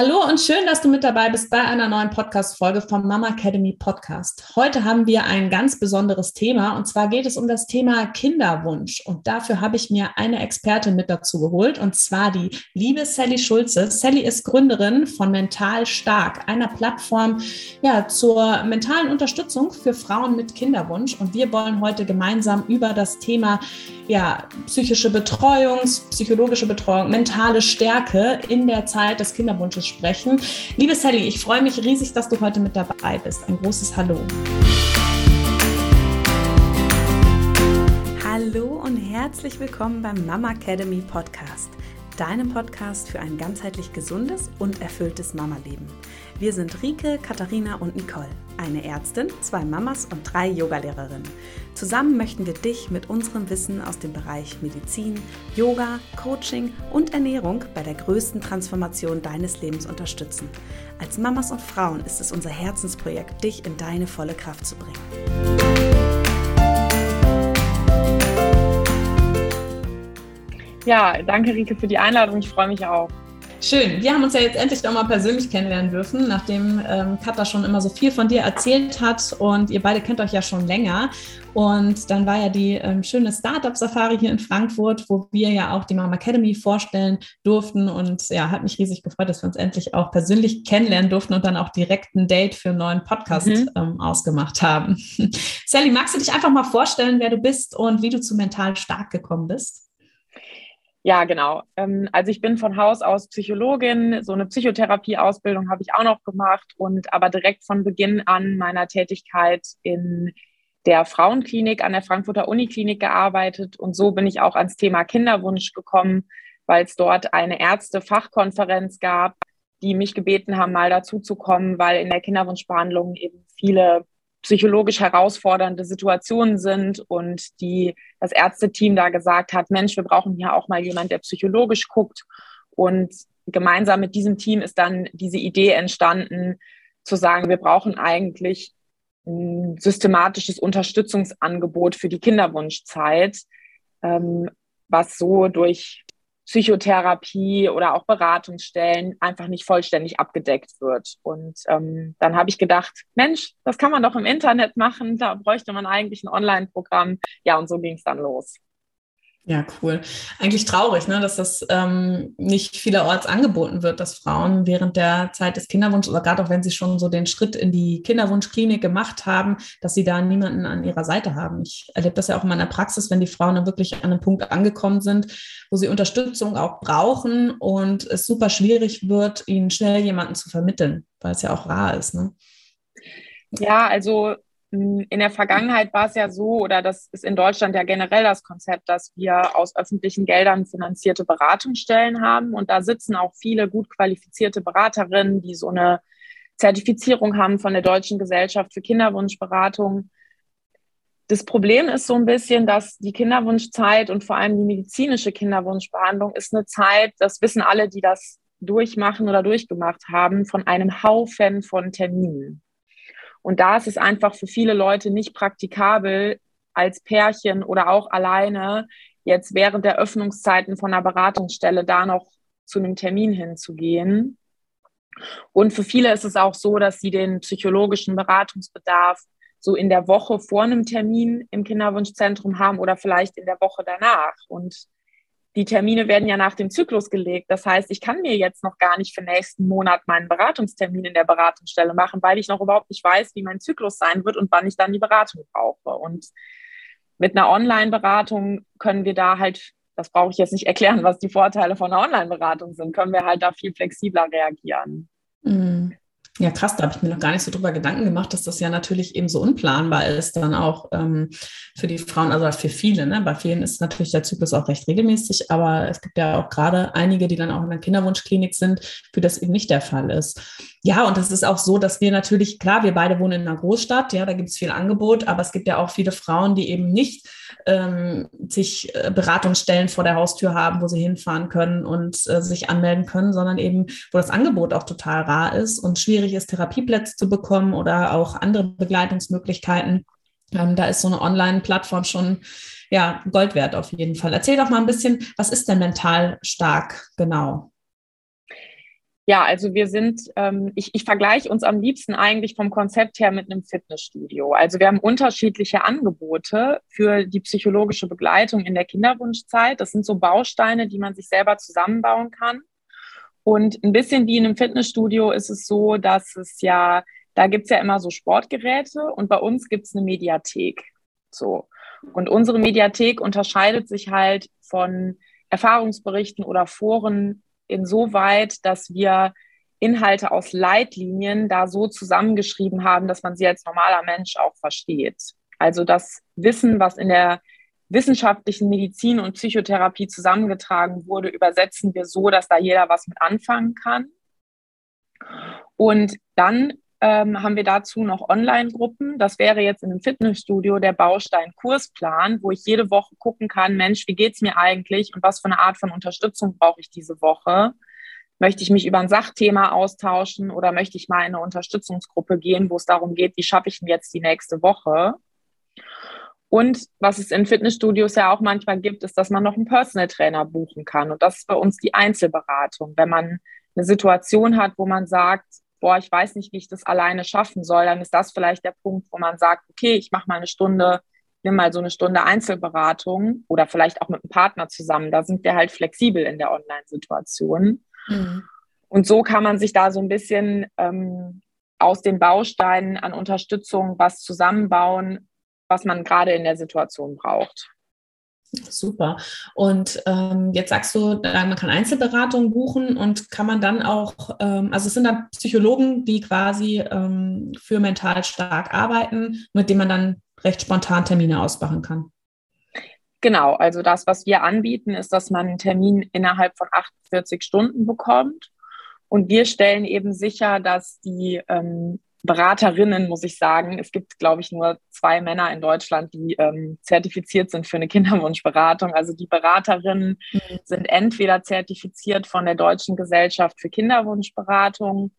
Hallo und schön, dass du mit dabei bist bei einer neuen Podcast-Folge vom Mama Academy Podcast. Heute haben wir ein ganz besonderes Thema und zwar geht es um das Thema Kinderwunsch. Und dafür habe ich mir eine Expertin mit dazu geholt und zwar die liebe Sally Schulze. Sally ist Gründerin von Mental Stark, einer Plattform ja, zur mentalen Unterstützung für Frauen mit Kinderwunsch. Und wir wollen heute gemeinsam über das Thema ja, psychische Betreuung, psychologische Betreuung, mentale Stärke in der Zeit des Kinderwunsches sprechen. Liebe Sally, ich freue mich riesig, dass du heute mit dabei bist. Ein großes Hallo. Hallo und herzlich willkommen beim Mama Academy Podcast, deinem Podcast für ein ganzheitlich gesundes und erfülltes Mama-Leben. Wir sind Rike, Katharina und Nicole, eine Ärztin, zwei Mamas und drei Yogalehrerinnen. Zusammen möchten wir dich mit unserem Wissen aus dem Bereich Medizin, Yoga, Coaching und Ernährung bei der größten Transformation deines Lebens unterstützen. Als Mamas und Frauen ist es unser Herzensprojekt, dich in deine volle Kraft zu bringen. Ja, danke Rike für die Einladung. Ich freue mich auch. Schön. Wir haben uns ja jetzt endlich doch mal persönlich kennenlernen dürfen, nachdem ähm, Katha schon immer so viel von dir erzählt hat und ihr beide kennt euch ja schon länger. Und dann war ja die ähm, schöne Startup-Safari hier in Frankfurt, wo wir ja auch die Mama Academy vorstellen durften. Und ja, hat mich riesig gefreut, dass wir uns endlich auch persönlich kennenlernen durften und dann auch direkt ein Date für einen neuen Podcast mhm. ähm, ausgemacht haben. Sally, magst du dich einfach mal vorstellen, wer du bist und wie du zu mental stark gekommen bist? Ja, genau. Ähm, also ich bin von Haus aus Psychologin, so eine Psychotherapieausbildung habe ich auch noch gemacht und aber direkt von Beginn an meiner Tätigkeit in der Frauenklinik an der Frankfurter Uniklinik gearbeitet und so bin ich auch ans Thema Kinderwunsch gekommen, weil es dort eine Ärzte-Fachkonferenz gab, die mich gebeten haben, mal dazu zu kommen, weil in der Kinderwunschbehandlung eben viele psychologisch herausfordernde Situationen sind und die das Ärzteteam da gesagt hat, Mensch, wir brauchen hier auch mal jemand, der psychologisch guckt. Und gemeinsam mit diesem Team ist dann diese Idee entstanden, zu sagen, wir brauchen eigentlich ein systematisches Unterstützungsangebot für die Kinderwunschzeit, ähm, was so durch Psychotherapie oder auch Beratungsstellen einfach nicht vollständig abgedeckt wird. Und ähm, dann habe ich gedacht, Mensch, das kann man doch im Internet machen, da bräuchte man eigentlich ein Online-Programm. Ja, und so ging es dann los. Ja, cool. Eigentlich traurig, ne, dass das ähm, nicht vielerorts angeboten wird, dass Frauen während der Zeit des Kinderwunsches oder gerade auch wenn sie schon so den Schritt in die Kinderwunschklinik gemacht haben, dass sie da niemanden an ihrer Seite haben. Ich erlebe das ja auch in meiner Praxis, wenn die Frauen dann wirklich an einem Punkt angekommen sind, wo sie Unterstützung auch brauchen und es super schwierig wird, ihnen schnell jemanden zu vermitteln, weil es ja auch rar ist. Ne? Ja, also in der Vergangenheit war es ja so, oder das ist in Deutschland ja generell das Konzept, dass wir aus öffentlichen Geldern finanzierte Beratungsstellen haben. Und da sitzen auch viele gut qualifizierte Beraterinnen, die so eine Zertifizierung haben von der Deutschen Gesellschaft für Kinderwunschberatung. Das Problem ist so ein bisschen, dass die Kinderwunschzeit und vor allem die medizinische Kinderwunschbehandlung ist eine Zeit, das wissen alle, die das durchmachen oder durchgemacht haben, von einem Haufen von Terminen. Und da ist es einfach für viele Leute nicht praktikabel, als Pärchen oder auch alleine jetzt während der Öffnungszeiten von einer Beratungsstelle da noch zu einem Termin hinzugehen. Und für viele ist es auch so, dass sie den psychologischen Beratungsbedarf so in der Woche vor einem Termin im Kinderwunschzentrum haben oder vielleicht in der Woche danach. Und die Termine werden ja nach dem Zyklus gelegt. Das heißt, ich kann mir jetzt noch gar nicht für nächsten Monat meinen Beratungstermin in der Beratungsstelle machen, weil ich noch überhaupt nicht weiß, wie mein Zyklus sein wird und wann ich dann die Beratung brauche. Und mit einer Online-Beratung können wir da halt, das brauche ich jetzt nicht erklären, was die Vorteile von einer Online-Beratung sind, können wir halt da viel flexibler reagieren. Mhm. Ja, krass, da habe ich mir noch gar nicht so drüber Gedanken gemacht, dass das ja natürlich eben so unplanbar ist, dann auch ähm, für die Frauen, also für viele. Ne? Bei vielen ist natürlich der Zyklus auch recht regelmäßig, aber es gibt ja auch gerade einige, die dann auch in der Kinderwunschklinik sind, für das eben nicht der Fall ist. Ja, und es ist auch so, dass wir natürlich, klar, wir beide wohnen in einer Großstadt, ja, da gibt es viel Angebot, aber es gibt ja auch viele Frauen, die eben nicht ähm, sich äh, Beratungsstellen vor der Haustür haben, wo sie hinfahren können und äh, sich anmelden können, sondern eben, wo das Angebot auch total rar ist und schwierig ist, Therapieplätze zu bekommen oder auch andere Begleitungsmöglichkeiten. Ähm, da ist so eine Online-Plattform schon ja, Gold wert auf jeden Fall. Erzähl doch mal ein bisschen, was ist denn mental stark genau? Ja, also wir sind, ähm, ich, ich vergleiche uns am liebsten eigentlich vom Konzept her mit einem Fitnessstudio. Also wir haben unterschiedliche Angebote für die psychologische Begleitung in der Kinderwunschzeit. Das sind so Bausteine, die man sich selber zusammenbauen kann. Und ein bisschen wie in einem Fitnessstudio ist es so, dass es ja, da gibt's ja immer so Sportgeräte und bei uns gibt's eine Mediathek. So. Und unsere Mediathek unterscheidet sich halt von Erfahrungsberichten oder Foren insoweit, dass wir Inhalte aus Leitlinien da so zusammengeschrieben haben, dass man sie als normaler Mensch auch versteht. Also das Wissen, was in der wissenschaftlichen Medizin und Psychotherapie zusammengetragen wurde, übersetzen wir so, dass da jeder was mit anfangen kann. Und dann ähm, haben wir dazu noch Online-Gruppen. Das wäre jetzt in einem Fitnessstudio der Baustein Kursplan, wo ich jede Woche gucken kann, Mensch, wie geht's mir eigentlich und was für eine Art von Unterstützung brauche ich diese Woche? Möchte ich mich über ein Sachthema austauschen oder möchte ich mal in eine Unterstützungsgruppe gehen, wo es darum geht, wie schaffe ich denn jetzt die nächste Woche? Und was es in Fitnessstudios ja auch manchmal gibt, ist, dass man noch einen Personal Trainer buchen kann. Und das ist bei uns die Einzelberatung. Wenn man eine Situation hat, wo man sagt, boah, ich weiß nicht, wie ich das alleine schaffen soll, dann ist das vielleicht der Punkt, wo man sagt, okay, ich mache mal eine Stunde, nimm mal so eine Stunde Einzelberatung oder vielleicht auch mit einem Partner zusammen. Da sind wir halt flexibel in der Online-Situation. Mhm. Und so kann man sich da so ein bisschen ähm, aus den Bausteinen an Unterstützung was zusammenbauen, was man gerade in der Situation braucht. Super. Und ähm, jetzt sagst du, man kann Einzelberatungen buchen und kann man dann auch, ähm, also es sind dann Psychologen, die quasi ähm, für mental stark arbeiten, mit denen man dann recht spontan Termine ausmachen kann. Genau, also das, was wir anbieten, ist, dass man einen Termin innerhalb von 48 Stunden bekommt. Und wir stellen eben sicher, dass die ähm, Beraterinnen, muss ich sagen. Es gibt, glaube ich, nur zwei Männer in Deutschland, die ähm, zertifiziert sind für eine Kinderwunschberatung. Also die Beraterinnen mhm. sind entweder zertifiziert von der Deutschen Gesellschaft für Kinderwunschberatung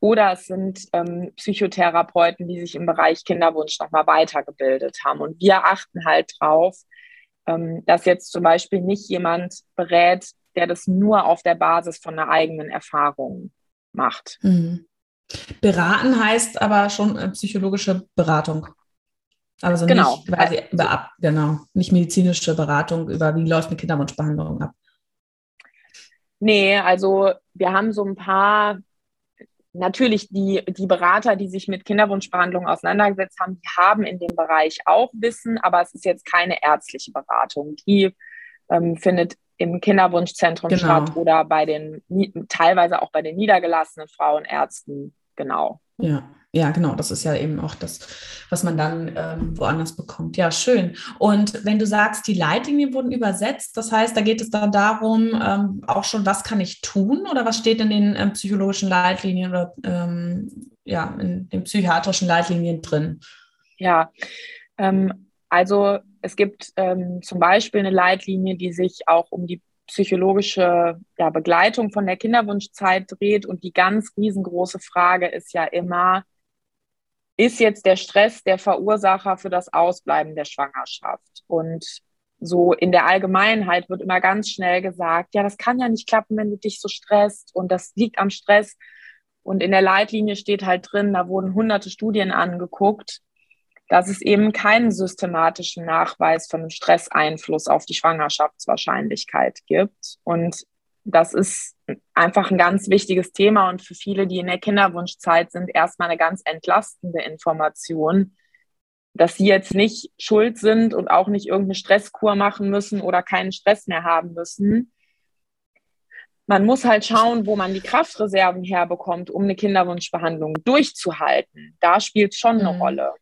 oder es sind ähm, Psychotherapeuten, die sich im Bereich Kinderwunsch nochmal weitergebildet haben. Und wir achten halt drauf, ähm, dass jetzt zum Beispiel nicht jemand berät, der das nur auf der Basis von einer eigenen Erfahrung macht. Mhm. Beraten heißt aber schon äh, psychologische Beratung. Also genau. nicht quasi über ab, genau, nicht medizinische Beratung über wie läuft eine Kinderwunschbehandlung ab. Nee, also wir haben so ein paar, natürlich die, die Berater, die sich mit Kinderwunschbehandlung auseinandergesetzt haben, die haben in dem Bereich auch Wissen, aber es ist jetzt keine ärztliche Beratung. Die ähm, findet im Kinderwunschzentrum genau. statt oder bei den teilweise auch bei den niedergelassenen Frauenärzten genau. Ja, ja, genau. Das ist ja eben auch das, was man dann ähm, woanders bekommt. Ja, schön. Und wenn du sagst, die Leitlinien wurden übersetzt, das heißt, da geht es dann darum, ähm, auch schon, was kann ich tun oder was steht in den ähm, psychologischen Leitlinien oder ähm, ja, in den psychiatrischen Leitlinien drin? Ja, ähm, also es gibt ähm, zum Beispiel eine Leitlinie, die sich auch um die psychologische ja, Begleitung von der Kinderwunschzeit dreht. Und die ganz riesengroße Frage ist ja immer, ist jetzt der Stress der Verursacher für das Ausbleiben der Schwangerschaft? Und so in der Allgemeinheit wird immer ganz schnell gesagt, ja, das kann ja nicht klappen, wenn du dich so stresst und das liegt am Stress. Und in der Leitlinie steht halt drin, da wurden hunderte Studien angeguckt dass es eben keinen systematischen Nachweis von einem Stresseinfluss auf die Schwangerschaftswahrscheinlichkeit gibt. Und das ist einfach ein ganz wichtiges Thema und für viele, die in der Kinderwunschzeit sind, erstmal eine ganz entlastende Information, dass sie jetzt nicht schuld sind und auch nicht irgendeine Stresskur machen müssen oder keinen Stress mehr haben müssen. Man muss halt schauen, wo man die Kraftreserven herbekommt, um eine Kinderwunschbehandlung durchzuhalten. Da spielt es schon eine mhm. Rolle.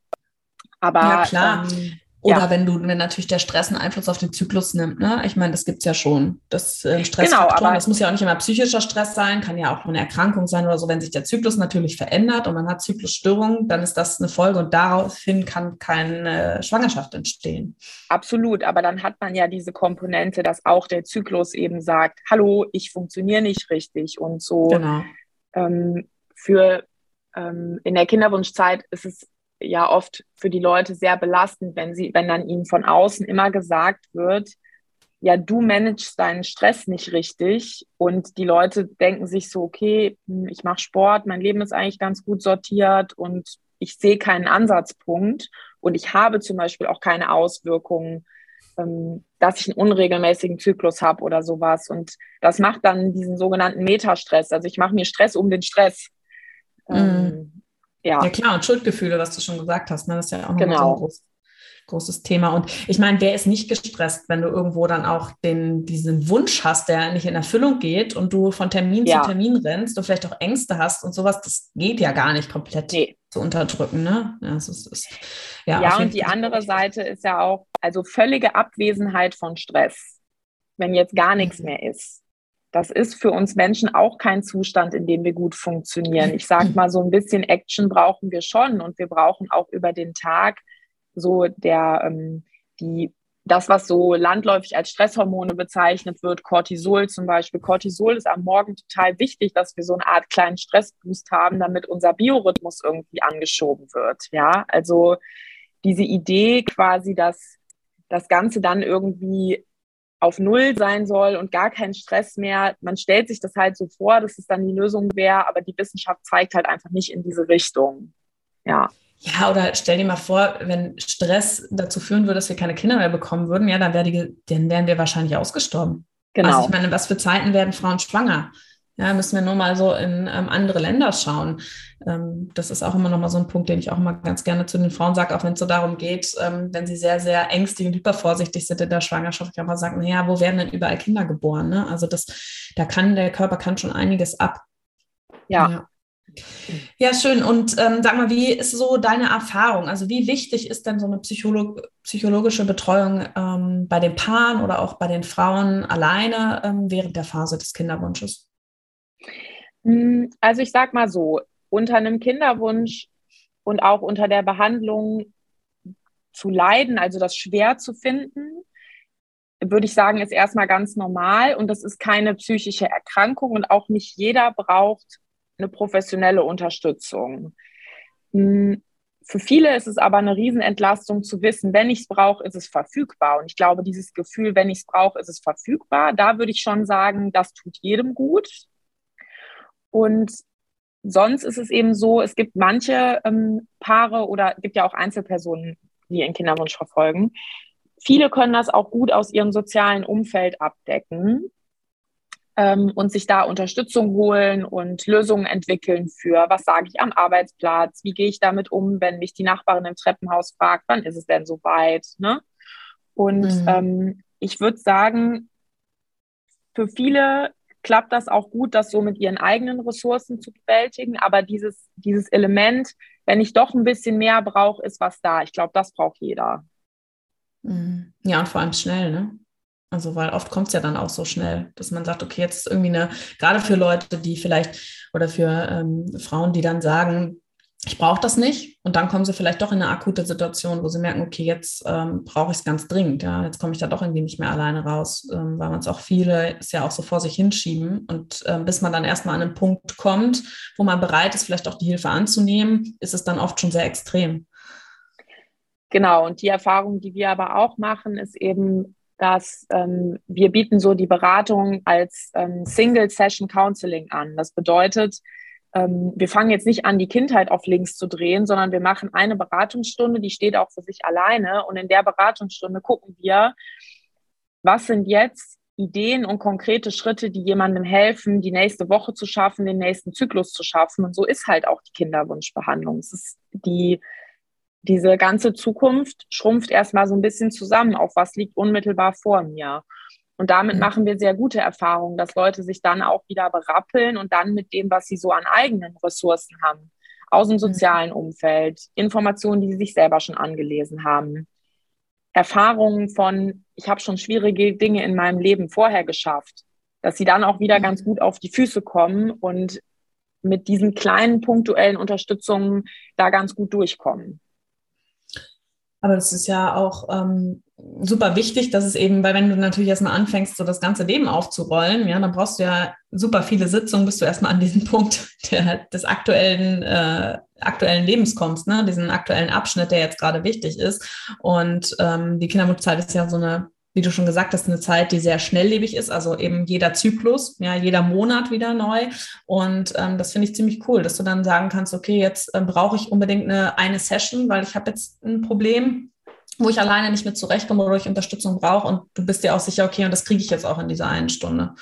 Aber ja, klar. Ähm, oder ja. wenn du, wenn natürlich der Stress einen Einfluss auf den Zyklus nimmt, ne? Ich meine, das gibt es ja schon. Das äh, Stressfaktoren, genau, das muss ja auch nicht immer psychischer Stress sein, kann ja auch eine Erkrankung sein oder so. Wenn sich der Zyklus natürlich verändert und man hat Zyklusstörungen, dann ist das eine Folge und daraufhin kann keine Schwangerschaft entstehen. Absolut, aber dann hat man ja diese Komponente, dass auch der Zyklus eben sagt, hallo, ich funktioniere nicht richtig und so. Genau. Ähm, für ähm, in der Kinderwunschzeit ist es ja oft für die Leute sehr belastend, wenn sie, wenn dann ihnen von außen immer gesagt wird, ja, du managst deinen Stress nicht richtig und die Leute denken sich so, okay, hm, ich mache Sport, mein Leben ist eigentlich ganz gut sortiert und ich sehe keinen Ansatzpunkt und ich habe zum Beispiel auch keine Auswirkungen, ähm, dass ich einen unregelmäßigen Zyklus habe oder sowas. Und das macht dann diesen sogenannten Metastress. Also ich mache mir Stress um den Stress. Mhm. Ja. ja, klar, und Schuldgefühle, was du schon gesagt hast, ne? das ist ja auch noch genau. so ein großes großes Thema. Und ich meine, wer ist nicht gestresst, wenn du irgendwo dann auch den, diesen Wunsch hast, der nicht in Erfüllung geht und du von Termin ja. zu Termin rennst und vielleicht auch Ängste hast und sowas, das geht ja gar nicht komplett nee. zu unterdrücken. Ne? Ja, ist, ist, ja, ja und die andere Seite ist ja auch, also völlige Abwesenheit von Stress, wenn jetzt gar nichts mhm. mehr ist. Das ist für uns Menschen auch kein Zustand, in dem wir gut funktionieren. Ich sage mal, so ein bisschen Action brauchen wir schon und wir brauchen auch über den Tag so der, ähm, die, das, was so landläufig als Stresshormone bezeichnet wird, Cortisol zum Beispiel. Cortisol ist am Morgen total wichtig, dass wir so eine Art kleinen Stressboost haben, damit unser Biorhythmus irgendwie angeschoben wird. Ja, also diese Idee quasi, dass das Ganze dann irgendwie auf Null sein soll und gar kein Stress mehr. Man stellt sich das halt so vor, dass es dann die Lösung wäre, aber die Wissenschaft zeigt halt einfach nicht in diese Richtung. Ja. Ja, oder stell dir mal vor, wenn Stress dazu führen würde, dass wir keine Kinder mehr bekommen würden, ja, dann, wär die, dann wären wir wahrscheinlich ausgestorben. Genau. Also ich meine, was für Zeiten werden Frauen schwanger? Ja, müssen wir nur mal so in ähm, andere Länder schauen. Ähm, das ist auch immer noch mal so ein Punkt, den ich auch mal ganz gerne zu den Frauen sage, auch wenn es so darum geht, ähm, wenn sie sehr, sehr ängstlich und hypervorsichtig sind in der Schwangerschaft, ich kann mal sagen, naja, wo werden denn überall Kinder geboren? Ne? Also das, da kann der Körper kann schon einiges ab. ja. ja. Ja, schön. Und ähm, sag mal, wie ist so deine Erfahrung? Also wie wichtig ist denn so eine Psycholo psychologische Betreuung ähm, bei den Paaren oder auch bei den Frauen alleine ähm, während der Phase des Kinderwunsches? Hm, also ich sag mal so, unter einem Kinderwunsch und auch unter der Behandlung zu leiden, also das schwer zu finden, würde ich sagen, ist erstmal ganz normal und das ist keine psychische Erkrankung und auch nicht jeder braucht eine professionelle Unterstützung. Hm, für viele ist es aber eine Riesenentlastung zu wissen, wenn ich es brauche, ist es verfügbar. Und ich glaube, dieses Gefühl, wenn ich es brauche, ist es verfügbar, da würde ich schon sagen, das tut jedem gut. Und sonst ist es eben so, es gibt manche ähm, Paare oder gibt ja auch Einzelpersonen, die ihren Kinderwunsch verfolgen. Viele können das auch gut aus ihrem sozialen Umfeld abdecken ähm, und sich da Unterstützung holen und Lösungen entwickeln für, was sage ich am Arbeitsplatz, wie gehe ich damit um, wenn mich die Nachbarin im Treppenhaus fragt, wann ist es denn soweit? Ne? Und mhm. ähm, ich würde sagen, für viele klappt das auch gut, das so mit ihren eigenen Ressourcen zu bewältigen. Aber dieses, dieses Element, wenn ich doch ein bisschen mehr brauche, ist was da. Ich glaube, das braucht jeder. Mhm. Ja, und vor allem schnell, ne? Also, weil oft kommt es ja dann auch so schnell, dass man sagt, okay, jetzt ist irgendwie eine, gerade für Leute, die vielleicht oder für ähm, Frauen, die dann sagen, ich brauche das nicht. Und dann kommen sie vielleicht doch in eine akute Situation, wo sie merken, okay, jetzt ähm, brauche ich es ganz dringend. Ja, jetzt komme ich da doch irgendwie nicht mehr alleine raus, ähm, weil man es auch viele ist ja auch so vor sich hinschieben. Und ähm, bis man dann erstmal an einen Punkt kommt, wo man bereit ist, vielleicht auch die Hilfe anzunehmen, ist es dann oft schon sehr extrem. Genau, und die Erfahrung, die wir aber auch machen, ist eben, dass ähm, wir bieten so die Beratung als ähm, Single Session Counseling an. Das bedeutet, wir fangen jetzt nicht an, die Kindheit auf links zu drehen, sondern wir machen eine Beratungsstunde, die steht auch für sich alleine. Und in der Beratungsstunde gucken wir, was sind jetzt Ideen und konkrete Schritte, die jemandem helfen, die nächste Woche zu schaffen, den nächsten Zyklus zu schaffen. Und so ist halt auch die Kinderwunschbehandlung. Es ist die diese ganze Zukunft schrumpft erstmal so ein bisschen zusammen, auf was liegt unmittelbar vor mir. Und damit mhm. machen wir sehr gute Erfahrungen, dass Leute sich dann auch wieder berappeln und dann mit dem, was sie so an eigenen Ressourcen haben, aus dem mhm. sozialen Umfeld, Informationen, die sie sich selber schon angelesen haben, Erfahrungen von, ich habe schon schwierige Dinge in meinem Leben vorher geschafft, dass sie dann auch wieder mhm. ganz gut auf die Füße kommen und mit diesen kleinen punktuellen Unterstützungen da ganz gut durchkommen. Aber das ist ja auch ähm, super wichtig, dass es eben, weil wenn du natürlich erstmal anfängst, so das ganze Leben aufzurollen, ja, dann brauchst du ja super viele Sitzungen, bis du erstmal an diesen Punkt der, des aktuellen, äh, aktuellen Lebens kommst, ne? diesen aktuellen Abschnitt, der jetzt gerade wichtig ist. Und ähm, die Kindermutzeit ist ja so eine wie du schon gesagt hast, eine Zeit, die sehr schnelllebig ist, also eben jeder Zyklus, ja, jeder Monat wieder neu. Und ähm, das finde ich ziemlich cool, dass du dann sagen kannst, okay, jetzt äh, brauche ich unbedingt eine, eine Session, weil ich habe jetzt ein Problem, wo ich alleine nicht mit zurechtkomme oder ich Unterstützung brauche und du bist dir auch sicher, okay, und das kriege ich jetzt auch in dieser einen Stunde.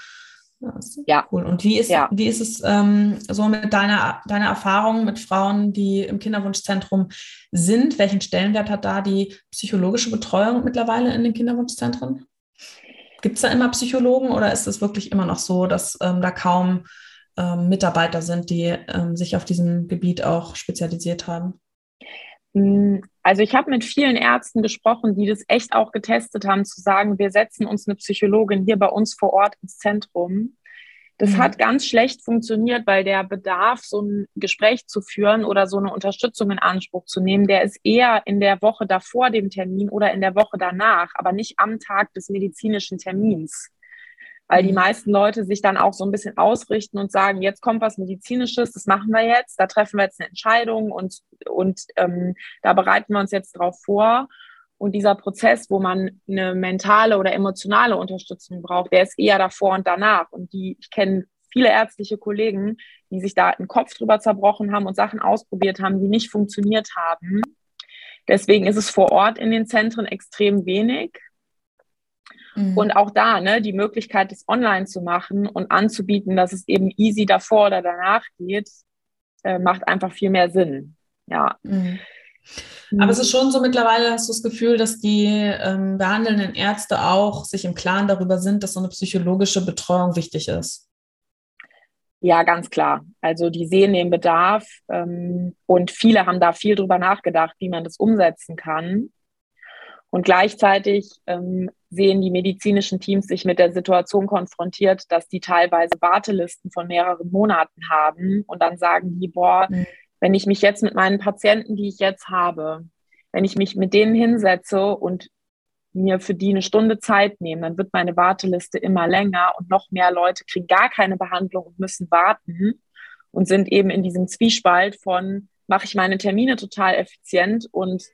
Ja. Cool. Und wie ist, ja. wie ist es ähm, so mit deiner, deiner Erfahrung mit Frauen, die im Kinderwunschzentrum sind? Welchen Stellenwert hat da die psychologische Betreuung mittlerweile in den Kinderwunschzentren? Gibt es da immer Psychologen oder ist es wirklich immer noch so, dass ähm, da kaum ähm, Mitarbeiter sind, die ähm, sich auf diesem Gebiet auch spezialisiert haben? Hm, also ich habe mit vielen Ärzten gesprochen, die das echt auch getestet haben, zu sagen, wir setzen uns eine Psychologin hier bei uns vor Ort ins Zentrum. Das mhm. hat ganz schlecht funktioniert, weil der Bedarf, so ein Gespräch zu führen oder so eine Unterstützung in Anspruch zu nehmen, der ist eher in der Woche davor dem Termin oder in der Woche danach, aber nicht am Tag des medizinischen Termins weil die mhm. meisten Leute sich dann auch so ein bisschen ausrichten und sagen, jetzt kommt was Medizinisches, das machen wir jetzt, da treffen wir jetzt eine Entscheidung und, und ähm, da bereiten wir uns jetzt drauf vor. Und dieser Prozess, wo man eine mentale oder emotionale Unterstützung braucht, der ist eher davor und danach. Und die, ich kenne viele ärztliche Kollegen, die sich da einen Kopf drüber zerbrochen haben und Sachen ausprobiert haben, die nicht funktioniert haben. Deswegen ist es vor Ort in den Zentren extrem wenig. Mhm. Und auch da, ne, die Möglichkeit, das online zu machen und anzubieten, dass es eben easy davor oder danach geht, äh, macht einfach viel mehr Sinn. Ja. Mhm. Aber es ist schon so mittlerweile, hast du das Gefühl, dass die ähm, behandelnden Ärzte auch sich im Klaren darüber sind, dass so eine psychologische Betreuung wichtig ist. Ja, ganz klar. Also die sehen den Bedarf ähm, und viele haben da viel drüber nachgedacht, wie man das umsetzen kann. Und gleichzeitig ähm, sehen die medizinischen Teams sich mit der Situation konfrontiert, dass die teilweise Wartelisten von mehreren Monaten haben. Und dann sagen die, boah, mhm. wenn ich mich jetzt mit meinen Patienten, die ich jetzt habe, wenn ich mich mit denen hinsetze und mir für die eine Stunde Zeit nehme, dann wird meine Warteliste immer länger und noch mehr Leute kriegen gar keine Behandlung und müssen warten und sind eben in diesem Zwiespalt von, mache ich meine Termine total effizient und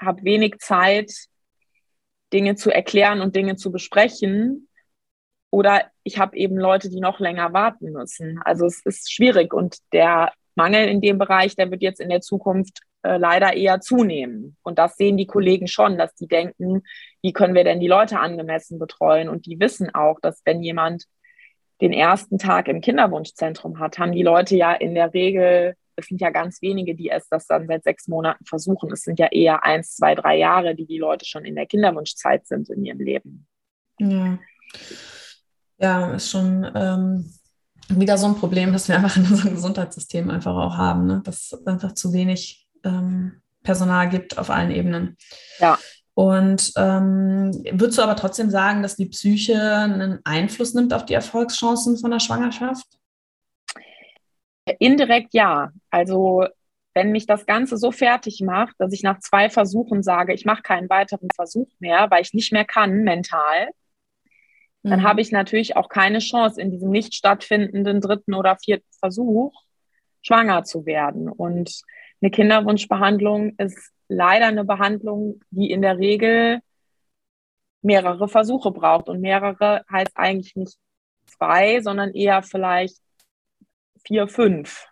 habe wenig Zeit, Dinge zu erklären und Dinge zu besprechen. Oder ich habe eben Leute, die noch länger warten müssen. Also es ist schwierig und der Mangel in dem Bereich, der wird jetzt in der Zukunft äh, leider eher zunehmen. Und das sehen die Kollegen schon, dass die denken, wie können wir denn die Leute angemessen betreuen? Und die wissen auch, dass wenn jemand den ersten Tag im Kinderwunschzentrum hat, haben die Leute ja in der Regel es sind ja ganz wenige, die es das dann seit sechs Monaten versuchen. Es sind ja eher eins, zwei, drei Jahre, die die Leute schon in der Kinderwunschzeit sind in ihrem Leben. Ja, ja ist schon ähm, wieder so ein Problem, das wir einfach in unserem Gesundheitssystem einfach auch haben, ne? dass es einfach zu wenig ähm, Personal gibt auf allen Ebenen. Ja. Und ähm, würdest du aber trotzdem sagen, dass die Psyche einen Einfluss nimmt auf die Erfolgschancen von der Schwangerschaft? Indirekt ja. Also wenn mich das Ganze so fertig macht, dass ich nach zwei Versuchen sage, ich mache keinen weiteren Versuch mehr, weil ich nicht mehr kann mental, mhm. dann habe ich natürlich auch keine Chance, in diesem nicht stattfindenden dritten oder vierten Versuch schwanger zu werden. Und eine Kinderwunschbehandlung ist leider eine Behandlung, die in der Regel mehrere Versuche braucht. Und mehrere heißt eigentlich nicht zwei, sondern eher vielleicht vier, fünf.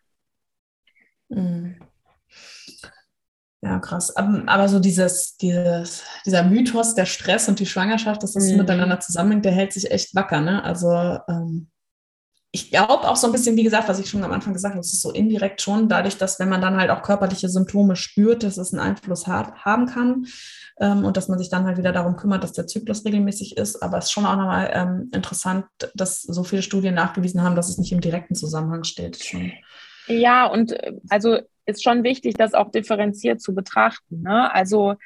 Mhm. Ja, krass. Aber, so dieses, dieses, dieser Mythos, der Stress und die Schwangerschaft, dass das mhm. miteinander zusammenhängt, der hält sich echt wacker. Ne? Also ähm, ich glaube auch so ein bisschen, wie gesagt, was ich schon am Anfang gesagt habe, es ist so indirekt schon dadurch, dass wenn man dann halt auch körperliche Symptome spürt, dass es einen Einfluss hat, haben kann ähm, und dass man sich dann halt wieder darum kümmert, dass der Zyklus regelmäßig ist. Aber es ist schon auch nochmal ähm, interessant, dass so viele Studien nachgewiesen haben, dass es nicht im direkten Zusammenhang steht. Schon. Ja, und äh, also ist schon wichtig, das auch differenziert zu betrachten. Ne? Also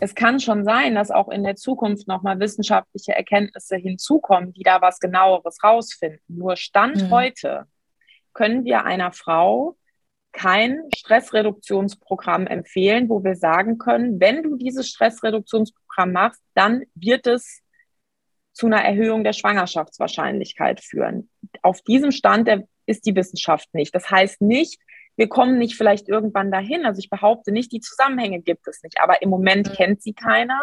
es kann schon sein, dass auch in der Zukunft nochmal wissenschaftliche Erkenntnisse hinzukommen, die da was genaueres rausfinden. Nur Stand mhm. heute können wir einer Frau kein Stressreduktionsprogramm empfehlen, wo wir sagen können, wenn du dieses Stressreduktionsprogramm machst, dann wird es zu einer Erhöhung der Schwangerschaftswahrscheinlichkeit führen. Auf diesem Stand ist die Wissenschaft nicht. Das heißt nicht, wir kommen nicht vielleicht irgendwann dahin. Also ich behaupte nicht, die Zusammenhänge gibt es nicht, aber im Moment mhm. kennt sie keiner.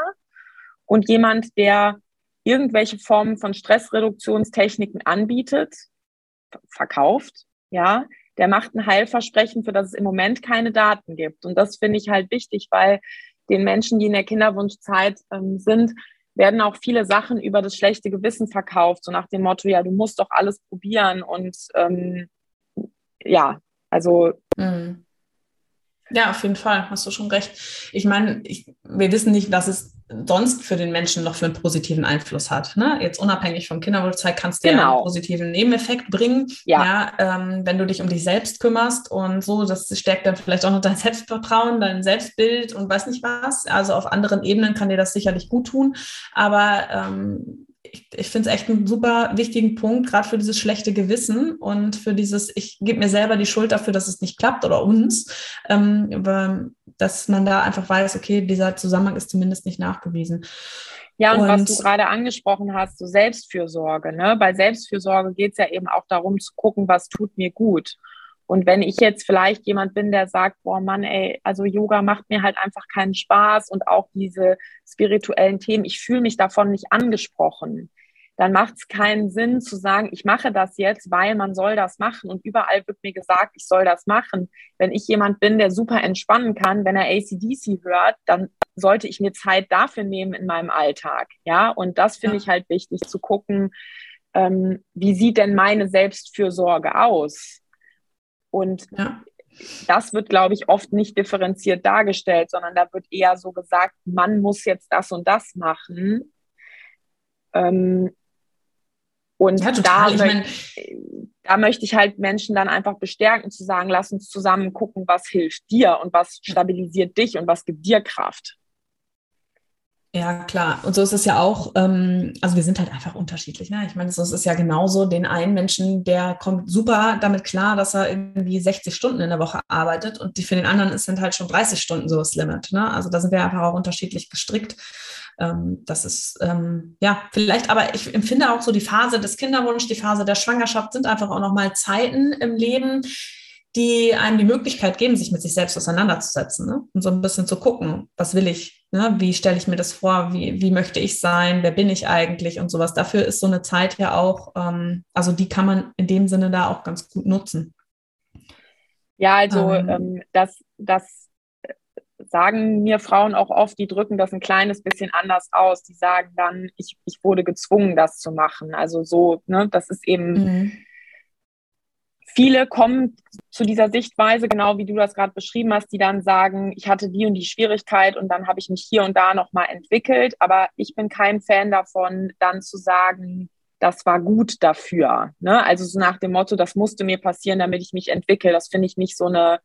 Und jemand, der irgendwelche Formen von Stressreduktionstechniken anbietet, verkauft, ja, der macht ein Heilversprechen, für das es im Moment keine Daten gibt. Und das finde ich halt wichtig, weil den Menschen, die in der Kinderwunschzeit ähm, sind, werden auch viele Sachen über das schlechte Gewissen verkauft, so nach dem Motto, ja, du musst doch alles probieren und ähm, ja, also. Mhm. Ja, auf jeden Fall, hast du schon recht. Ich meine, ich, wir wissen nicht, was es sonst für den Menschen noch für einen positiven Einfluss hat. Ne? Jetzt unabhängig vom Kinderwunschzeit kannst du genau. ja einen positiven Nebeneffekt bringen. Ja. ja ähm, wenn du dich um dich selbst kümmerst und so, das stärkt dann vielleicht auch noch dein Selbstvertrauen, dein Selbstbild und weiß nicht was. Also auf anderen Ebenen kann dir das sicherlich gut tun. Aber ähm, ich, ich finde es echt einen super wichtigen Punkt, gerade für dieses schlechte Gewissen und für dieses, ich gebe mir selber die Schuld dafür, dass es nicht klappt oder uns, ähm, dass man da einfach weiß, okay, dieser Zusammenhang ist zumindest nicht nachgewiesen. Ja, und, und was du gerade angesprochen hast, so Selbstfürsorge. Ne? Bei Selbstfürsorge geht es ja eben auch darum zu gucken, was tut mir gut. Und wenn ich jetzt vielleicht jemand bin, der sagt, boah Mann, ey, also Yoga macht mir halt einfach keinen Spaß und auch diese spirituellen Themen, ich fühle mich davon nicht angesprochen, dann macht es keinen Sinn zu sagen, ich mache das jetzt, weil man soll das machen und überall wird mir gesagt, ich soll das machen. Wenn ich jemand bin, der super entspannen kann, wenn er ACDC hört, dann sollte ich mir Zeit dafür nehmen in meinem Alltag. Ja, und das finde ja. ich halt wichtig zu gucken, ähm, wie sieht denn meine Selbstfürsorge aus? Und ja. das wird, glaube ich, oft nicht differenziert dargestellt, sondern da wird eher so gesagt, man muss jetzt das und das machen. Ähm, und ja, da, mein, da möchte ich halt Menschen dann einfach bestärken, zu sagen, lass uns zusammen gucken, was hilft dir und was stabilisiert dich und was gibt dir Kraft. Ja, klar. Und so ist es ja auch, ähm, also wir sind halt einfach unterschiedlich. Ne? Ich meine, es ist ja genauso, den einen Menschen, der kommt super damit klar, dass er irgendwie 60 Stunden in der Woche arbeitet und die für den anderen sind halt schon 30 Stunden so das Limit. Ne? Also da sind wir einfach auch unterschiedlich gestrickt. Ähm, das ist, ähm, ja, vielleicht, aber ich empfinde auch so die Phase des Kinderwunsch, die Phase der Schwangerschaft sind einfach auch nochmal Zeiten im Leben, die einem die Möglichkeit geben, sich mit sich selbst auseinanderzusetzen ne? und so ein bisschen zu gucken, was will ich, Ne? Wie stelle ich mir das vor? Wie, wie möchte ich sein? Wer bin ich eigentlich? Und sowas. Dafür ist so eine Zeit ja auch, ähm, also die kann man in dem Sinne da auch ganz gut nutzen. Ja, also ähm, ähm das, das sagen mir Frauen auch oft, die drücken das ein kleines bisschen anders aus. Die sagen dann, ich, ich wurde gezwungen, das zu machen. Also so, ne, das ist eben. Mhm viele kommen zu dieser Sichtweise, genau wie du das gerade beschrieben hast, die dann sagen, ich hatte die und die Schwierigkeit und dann habe ich mich hier und da nochmal entwickelt. Aber ich bin kein Fan davon, dann zu sagen, das war gut dafür. Ne? Also so nach dem Motto, das musste mir passieren, damit ich mich entwickle. Das finde ich nicht so eine,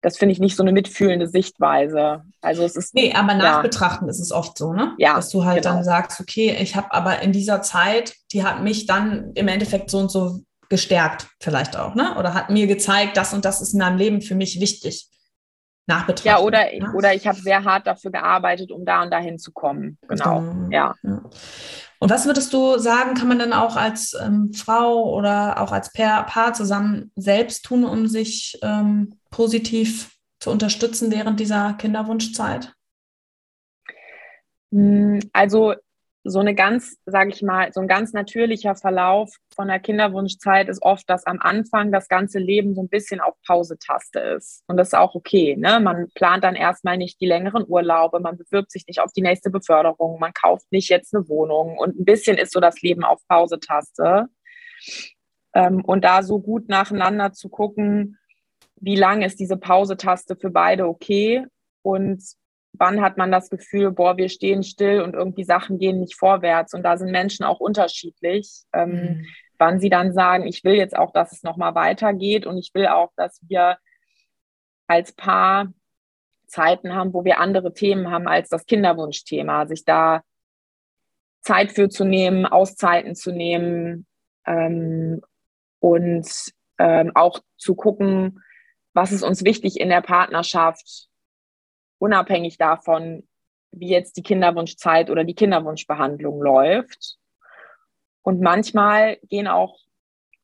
das finde ich nicht so eine mitfühlende Sichtweise. Also es ist. Nee, aber nachbetrachten ja. ist es oft so, ne? Ja. Dass du halt genau. dann sagst, okay, ich habe aber in dieser Zeit, die hat mich dann im Endeffekt so und so gestärkt vielleicht auch, ne? Oder hat mir gezeigt, das und das ist in meinem Leben für mich wichtig. Nachbetrachtet. Ja, oder, ne? oder ich habe sehr hart dafür gearbeitet, um da und dahin zu kommen. Genau. genau. Ja. ja. Und was würdest du sagen, kann man dann auch als ähm, Frau oder auch als Paar, Paar zusammen selbst tun, um sich ähm, positiv zu unterstützen während dieser Kinderwunschzeit? Hm, also so eine ganz, sage ich mal, so ein ganz natürlicher Verlauf von der Kinderwunschzeit ist oft, dass am Anfang das ganze Leben so ein bisschen auf Pause-Taste ist. Und das ist auch okay. Ne? Man plant dann erstmal nicht die längeren Urlaube, man bewirbt sich nicht auf die nächste Beförderung, man kauft nicht jetzt eine Wohnung und ein bisschen ist so das Leben auf Pause-Taste. Ähm, und da so gut nacheinander zu gucken, wie lang ist diese Pause-Taste für beide okay und wann hat man das Gefühl, boah, wir stehen still und irgendwie Sachen gehen nicht vorwärts. Und da sind Menschen auch unterschiedlich, ähm, mhm. wann sie dann sagen, ich will jetzt auch, dass es nochmal weitergeht und ich will auch, dass wir als Paar Zeiten haben, wo wir andere Themen haben als das Kinderwunschthema, sich da Zeit für zu nehmen, Auszeiten zu nehmen ähm, und ähm, auch zu gucken, was ist uns wichtig in der Partnerschaft, unabhängig davon, wie jetzt die Kinderwunschzeit oder die Kinderwunschbehandlung läuft. Und manchmal gehen auch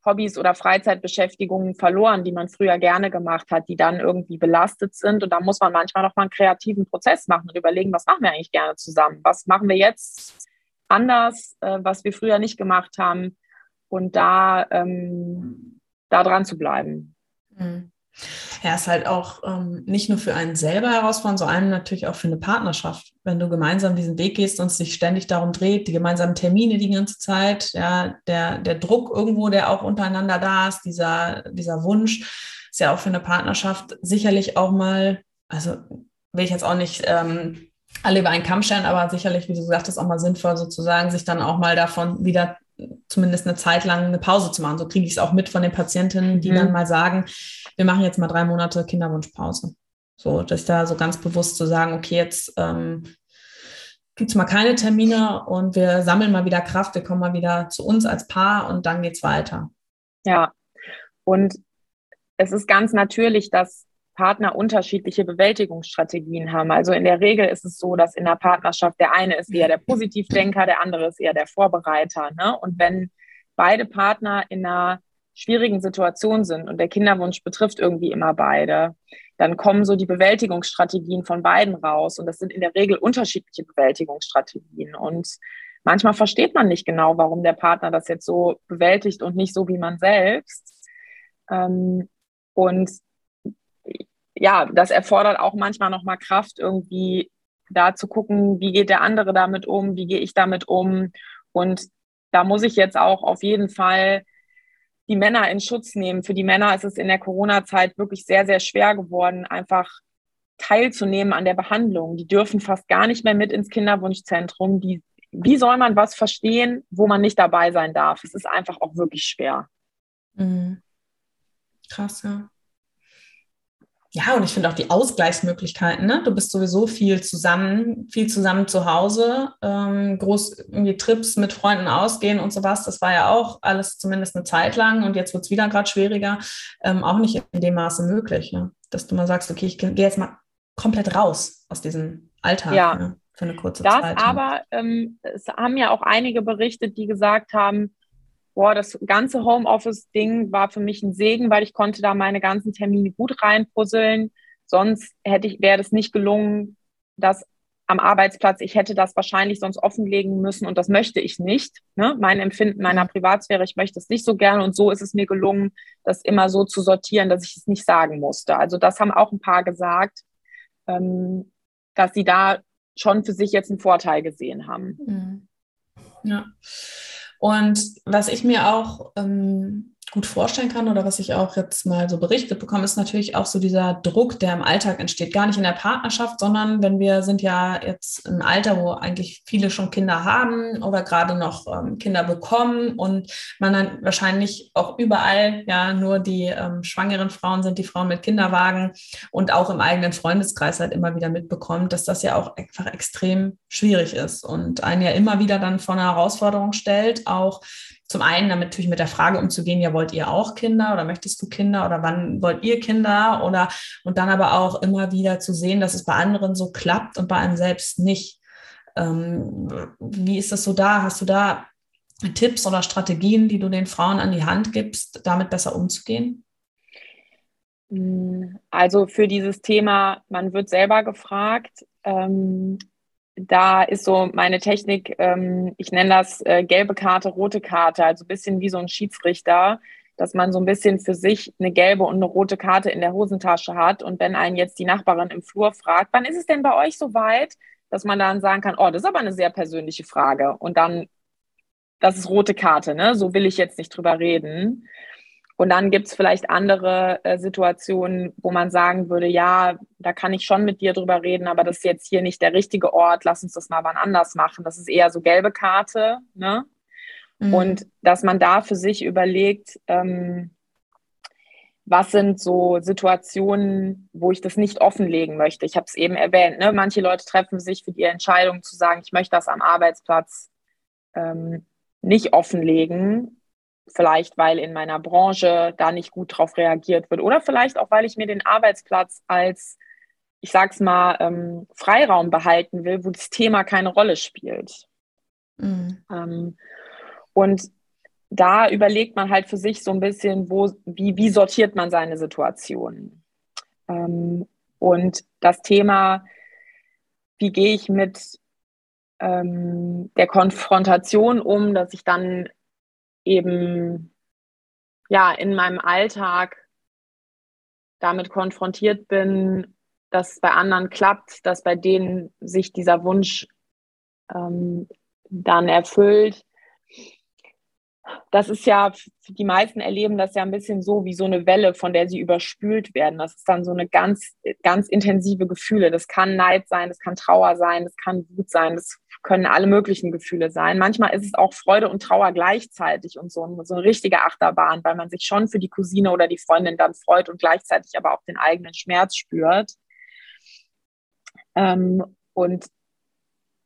Hobbys oder Freizeitbeschäftigungen verloren, die man früher gerne gemacht hat, die dann irgendwie belastet sind. Und da muss man manchmal noch mal einen kreativen Prozess machen und überlegen, was machen wir eigentlich gerne zusammen? Was machen wir jetzt anders, äh, was wir früher nicht gemacht haben und da, ähm, da dran zu bleiben. Mhm. Ja, ist halt auch ähm, nicht nur für einen selber herausfordernd, sondern natürlich auch für eine Partnerschaft. Wenn du gemeinsam diesen Weg gehst und es sich ständig darum dreht, die gemeinsamen Termine die ganze Zeit, ja, der, der Druck irgendwo, der auch untereinander da ist, dieser, dieser Wunsch, ist ja auch für eine Partnerschaft sicherlich auch mal, also will ich jetzt auch nicht ähm, alle über einen Kamm stellen, aber sicherlich, wie du gesagt hast, auch mal sinnvoll sozusagen, sich dann auch mal davon wieder zumindest eine Zeit lang eine Pause zu machen. So kriege ich es auch mit von den Patientinnen, die mhm. dann mal sagen, wir machen jetzt mal drei Monate Kinderwunschpause. So, dass da so ganz bewusst zu sagen, okay, jetzt ähm, gibt es mal keine Termine und wir sammeln mal wieder Kraft, wir kommen mal wieder zu uns als Paar und dann geht es weiter. Ja, und es ist ganz natürlich, dass Partner unterschiedliche Bewältigungsstrategien haben. Also in der Regel ist es so, dass in der Partnerschaft der eine ist eher der Positivdenker, der andere ist eher der Vorbereiter. Ne? Und wenn beide Partner in einer schwierigen Situation sind und der Kinderwunsch betrifft irgendwie immer beide, dann kommen so die Bewältigungsstrategien von beiden raus. Und das sind in der Regel unterschiedliche Bewältigungsstrategien. Und manchmal versteht man nicht genau, warum der Partner das jetzt so bewältigt und nicht so wie man selbst. Ähm, und ja, das erfordert auch manchmal nochmal Kraft, irgendwie da zu gucken, wie geht der andere damit um, wie gehe ich damit um. Und da muss ich jetzt auch auf jeden Fall die Männer in Schutz nehmen. Für die Männer ist es in der Corona-Zeit wirklich sehr, sehr schwer geworden, einfach teilzunehmen an der Behandlung. Die dürfen fast gar nicht mehr mit ins Kinderwunschzentrum. Die, wie soll man was verstehen, wo man nicht dabei sein darf? Es ist einfach auch wirklich schwer. Mhm. Krass, ja. Ja, und ich finde auch die Ausgleichsmöglichkeiten. Ne? Du bist sowieso viel zusammen, viel zusammen zu Hause, ähm, groß irgendwie Trips mit Freunden ausgehen und sowas. Das war ja auch alles zumindest eine Zeit lang und jetzt wird es wieder gerade schwieriger. Ähm, auch nicht in dem Maße möglich, ne? dass du mal sagst, okay, ich gehe jetzt mal komplett raus aus diesem Alltag. Ja. Ne? Für eine kurze das Zeit. Aber ähm, es haben ja auch einige berichtet, die gesagt haben, boah, das ganze Homeoffice-Ding war für mich ein Segen, weil ich konnte da meine ganzen Termine gut reinpuzzeln. Sonst hätte ich, wäre das nicht gelungen, dass am Arbeitsplatz, ich hätte das wahrscheinlich sonst offenlegen müssen und das möchte ich nicht. Ne? Mein Empfinden meiner Privatsphäre, ich möchte es nicht so gerne und so ist es mir gelungen, das immer so zu sortieren, dass ich es nicht sagen musste. Also das haben auch ein paar gesagt, ähm, dass sie da schon für sich jetzt einen Vorteil gesehen haben. Mhm. Ja. Und was ich mir auch ähm, gut vorstellen kann oder was ich auch jetzt mal so berichtet bekomme, ist natürlich auch so dieser Druck, der im Alltag entsteht. Gar nicht in der Partnerschaft, sondern wenn wir sind ja jetzt im Alter, wo eigentlich viele schon Kinder haben oder gerade noch ähm, Kinder bekommen und man dann wahrscheinlich auch überall ja nur die ähm, schwangeren Frauen sind, die Frauen mit Kinderwagen und auch im eigenen Freundeskreis halt immer wieder mitbekommt, dass das ja auch einfach extrem schwierig ist und einen ja immer wieder dann vor eine Herausforderung stellt, auch zum einen damit natürlich mit der Frage umzugehen, ja, wollt ihr auch Kinder oder möchtest du Kinder oder wann wollt ihr Kinder oder und dann aber auch immer wieder zu sehen, dass es bei anderen so klappt und bei einem selbst nicht. Ähm, wie ist das so da? Hast du da Tipps oder Strategien, die du den Frauen an die Hand gibst, damit besser umzugehen? Also für dieses Thema, man wird selber gefragt. Ähm, da ist so meine Technik, ähm, ich nenne das äh, gelbe Karte, rote Karte, also ein bisschen wie so ein Schiedsrichter, dass man so ein bisschen für sich eine gelbe und eine rote Karte in der Hosentasche hat. Und wenn einen jetzt die Nachbarin im Flur fragt, wann ist es denn bei euch so weit, dass man dann sagen kann, oh, das ist aber eine sehr persönliche Frage. Und dann, das ist rote Karte, ne? So will ich jetzt nicht drüber reden. Und dann gibt es vielleicht andere äh, Situationen, wo man sagen würde, ja, da kann ich schon mit dir drüber reden, aber das ist jetzt hier nicht der richtige Ort, lass uns das mal wann anders machen. Das ist eher so gelbe Karte, ne? Mhm. Und dass man da für sich überlegt, ähm, was sind so Situationen, wo ich das nicht offenlegen möchte. Ich habe es eben erwähnt, ne? manche Leute treffen sich für die Entscheidung zu sagen, ich möchte das am Arbeitsplatz ähm, nicht offenlegen Vielleicht, weil in meiner Branche da nicht gut drauf reagiert wird oder vielleicht auch, weil ich mir den Arbeitsplatz als, ich sag's mal, ähm, Freiraum behalten will, wo das Thema keine Rolle spielt. Mhm. Ähm, und da überlegt man halt für sich so ein bisschen, wo, wie, wie sortiert man seine Situationen. Ähm, und das Thema, wie gehe ich mit ähm, der Konfrontation um, dass ich dann eben ja in meinem Alltag damit konfrontiert bin, dass bei anderen klappt, dass bei denen sich dieser Wunsch ähm, dann erfüllt. Das ist ja, die meisten erleben das ja ein bisschen so wie so eine Welle, von der sie überspült werden. Das ist dann so eine ganz, ganz intensive Gefühle. Das kann Neid sein, das kann Trauer sein, das kann Wut sein, das können alle möglichen Gefühle sein. Manchmal ist es auch Freude und Trauer gleichzeitig und so, so eine richtige Achterbahn, weil man sich schon für die Cousine oder die Freundin dann freut und gleichzeitig aber auch den eigenen Schmerz spürt. Ähm, und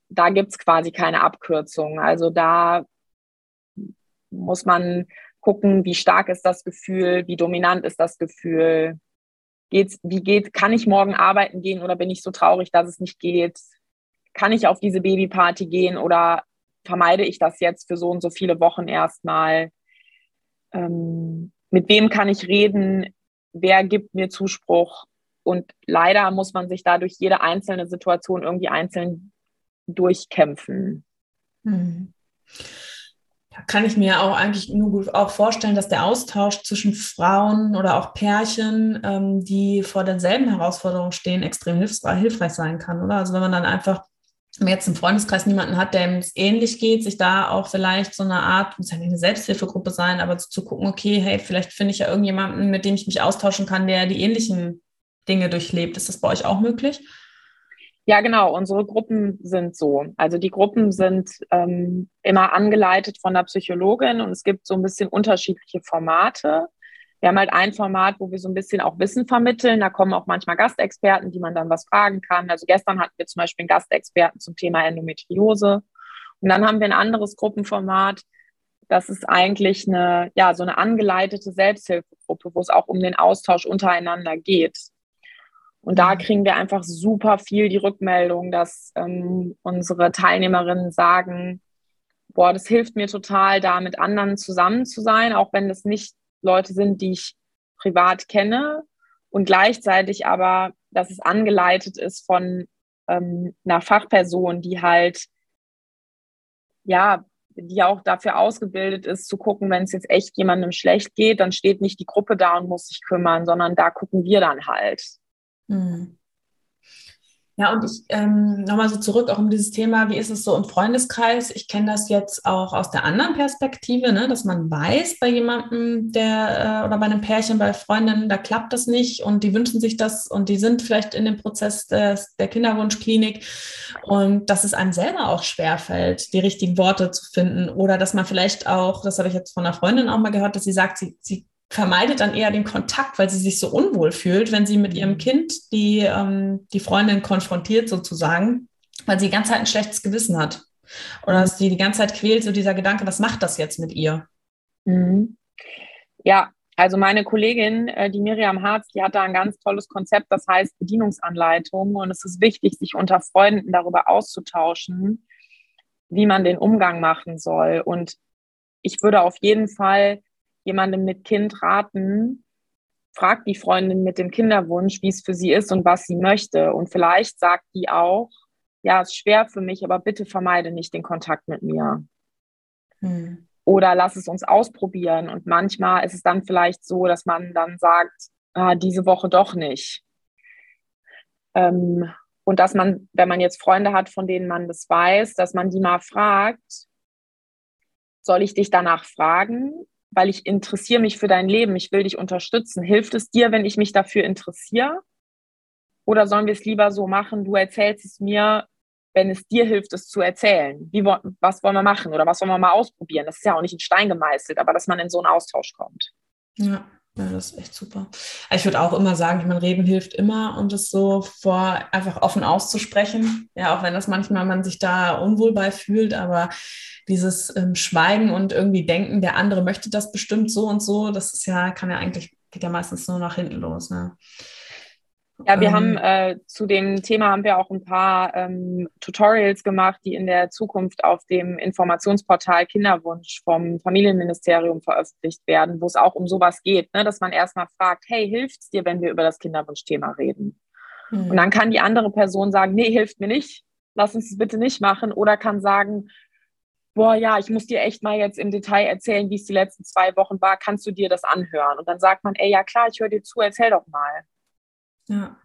da gibt es quasi keine Abkürzung. Also da muss man gucken, wie stark ist das Gefühl, wie dominant ist das Gefühl. Geht's, wie geht, kann ich morgen arbeiten gehen oder bin ich so traurig, dass es nicht geht? Kann ich auf diese Babyparty gehen oder vermeide ich das jetzt für so und so viele Wochen erstmal? Ähm, mit wem kann ich reden? Wer gibt mir Zuspruch? Und leider muss man sich dadurch jede einzelne Situation irgendwie einzeln durchkämpfen. Hm. Da kann ich mir auch eigentlich nur gut auch vorstellen, dass der Austausch zwischen Frauen oder auch Pärchen, ähm, die vor denselben Herausforderungen stehen, extrem hilfreich, hilfreich sein kann, oder? Also wenn man dann einfach wenn man jetzt im Freundeskreis niemanden hat, der es ähnlich geht, sich da auch vielleicht so eine Art, muss ja nicht eine Selbsthilfegruppe sein, aber zu gucken, okay, hey, vielleicht finde ich ja irgendjemanden, mit dem ich mich austauschen kann, der die ähnlichen Dinge durchlebt. Ist das bei euch auch möglich? Ja, genau. Unsere Gruppen sind so. Also die Gruppen sind ähm, immer angeleitet von der Psychologin und es gibt so ein bisschen unterschiedliche Formate. Wir haben halt ein Format, wo wir so ein bisschen auch Wissen vermitteln. Da kommen auch manchmal Gastexperten, die man dann was fragen kann. Also gestern hatten wir zum Beispiel einen Gastexperten zum Thema Endometriose. Und dann haben wir ein anderes Gruppenformat. Das ist eigentlich eine, ja, so eine angeleitete Selbsthilfegruppe, wo es auch um den Austausch untereinander geht. Und da mhm. kriegen wir einfach super viel die Rückmeldung, dass ähm, unsere Teilnehmerinnen sagen, boah, das hilft mir total, da mit anderen zusammen zu sein, auch wenn das nicht Leute sind, die ich privat kenne. Und gleichzeitig aber, dass es angeleitet ist von ähm, einer Fachperson, die halt, ja, die auch dafür ausgebildet ist, zu gucken, wenn es jetzt echt jemandem schlecht geht, dann steht nicht die Gruppe da und muss sich kümmern, sondern da gucken wir dann halt. Mhm. Ja, und ich ähm, nochmal so zurück auch um dieses Thema, wie ist es so im Freundeskreis? Ich kenne das jetzt auch aus der anderen Perspektive, ne, dass man weiß, bei jemandem, der äh, oder bei einem Pärchen, bei Freundinnen, da klappt das nicht und die wünschen sich das und die sind vielleicht in dem Prozess des, der Kinderwunschklinik und dass es einem selber auch schwerfällt, die richtigen Worte zu finden oder dass man vielleicht auch, das habe ich jetzt von einer Freundin auch mal gehört, dass sie sagt, sie, sie vermeidet dann eher den Kontakt, weil sie sich so unwohl fühlt, wenn sie mit ihrem mhm. Kind die, ähm, die Freundin konfrontiert sozusagen, weil sie die ganze Zeit ein schlechtes Gewissen hat. Oder dass sie die ganze Zeit quält, so dieser Gedanke, was macht das jetzt mit ihr? Mhm. Ja, also meine Kollegin, äh, die Miriam Harz, die hat da ein ganz tolles Konzept, das heißt Bedienungsanleitung. Und es ist wichtig, sich unter Freunden darüber auszutauschen, wie man den Umgang machen soll. Und ich würde auf jeden Fall jemandem mit Kind raten, fragt die Freundin mit dem Kinderwunsch, wie es für sie ist und was sie möchte. Und vielleicht sagt die auch, ja, es ist schwer für mich, aber bitte vermeide nicht den Kontakt mit mir. Hm. Oder lass es uns ausprobieren. Und manchmal ist es dann vielleicht so, dass man dann sagt, ah, diese Woche doch nicht. Ähm, und dass man, wenn man jetzt Freunde hat, von denen man das weiß, dass man die mal fragt, soll ich dich danach fragen? Weil ich interessiere mich für dein Leben, ich will dich unterstützen. Hilft es dir, wenn ich mich dafür interessiere? Oder sollen wir es lieber so machen, du erzählst es mir, wenn es dir hilft, es zu erzählen? Wie, was wollen wir machen oder was wollen wir mal ausprobieren? Das ist ja auch nicht in Stein gemeißelt, aber dass man in so einen Austausch kommt. Ja. Ja, das ist echt super. Ich würde auch immer sagen, ich meine, reden hilft immer und es so vor einfach offen auszusprechen. Ja, auch wenn das manchmal man sich da unwohl bei fühlt, aber dieses ähm, Schweigen und irgendwie denken, der andere möchte das bestimmt so und so, das ist ja, kann ja eigentlich, geht ja meistens nur nach hinten los. Ne? Ja, wir ähm, haben äh, zu dem Thema haben wir auch ein paar ähm, Tutorials gemacht, die in der Zukunft auf dem Informationsportal Kinderwunsch vom Familienministerium veröffentlicht werden, wo es auch um sowas geht, ne? dass man erstmal fragt, hey, hilft es dir, wenn wir über das Kinderwunschthema reden? Mhm. Und dann kann die andere Person sagen, nee, hilft mir nicht. lass uns das bitte nicht machen. Oder kann sagen, boah, ja, ich muss dir echt mal jetzt im Detail erzählen, wie es die letzten zwei Wochen war. Kannst du dir das anhören? Und dann sagt man, ey, ja klar, ich höre dir zu, erzähl doch mal. Ja.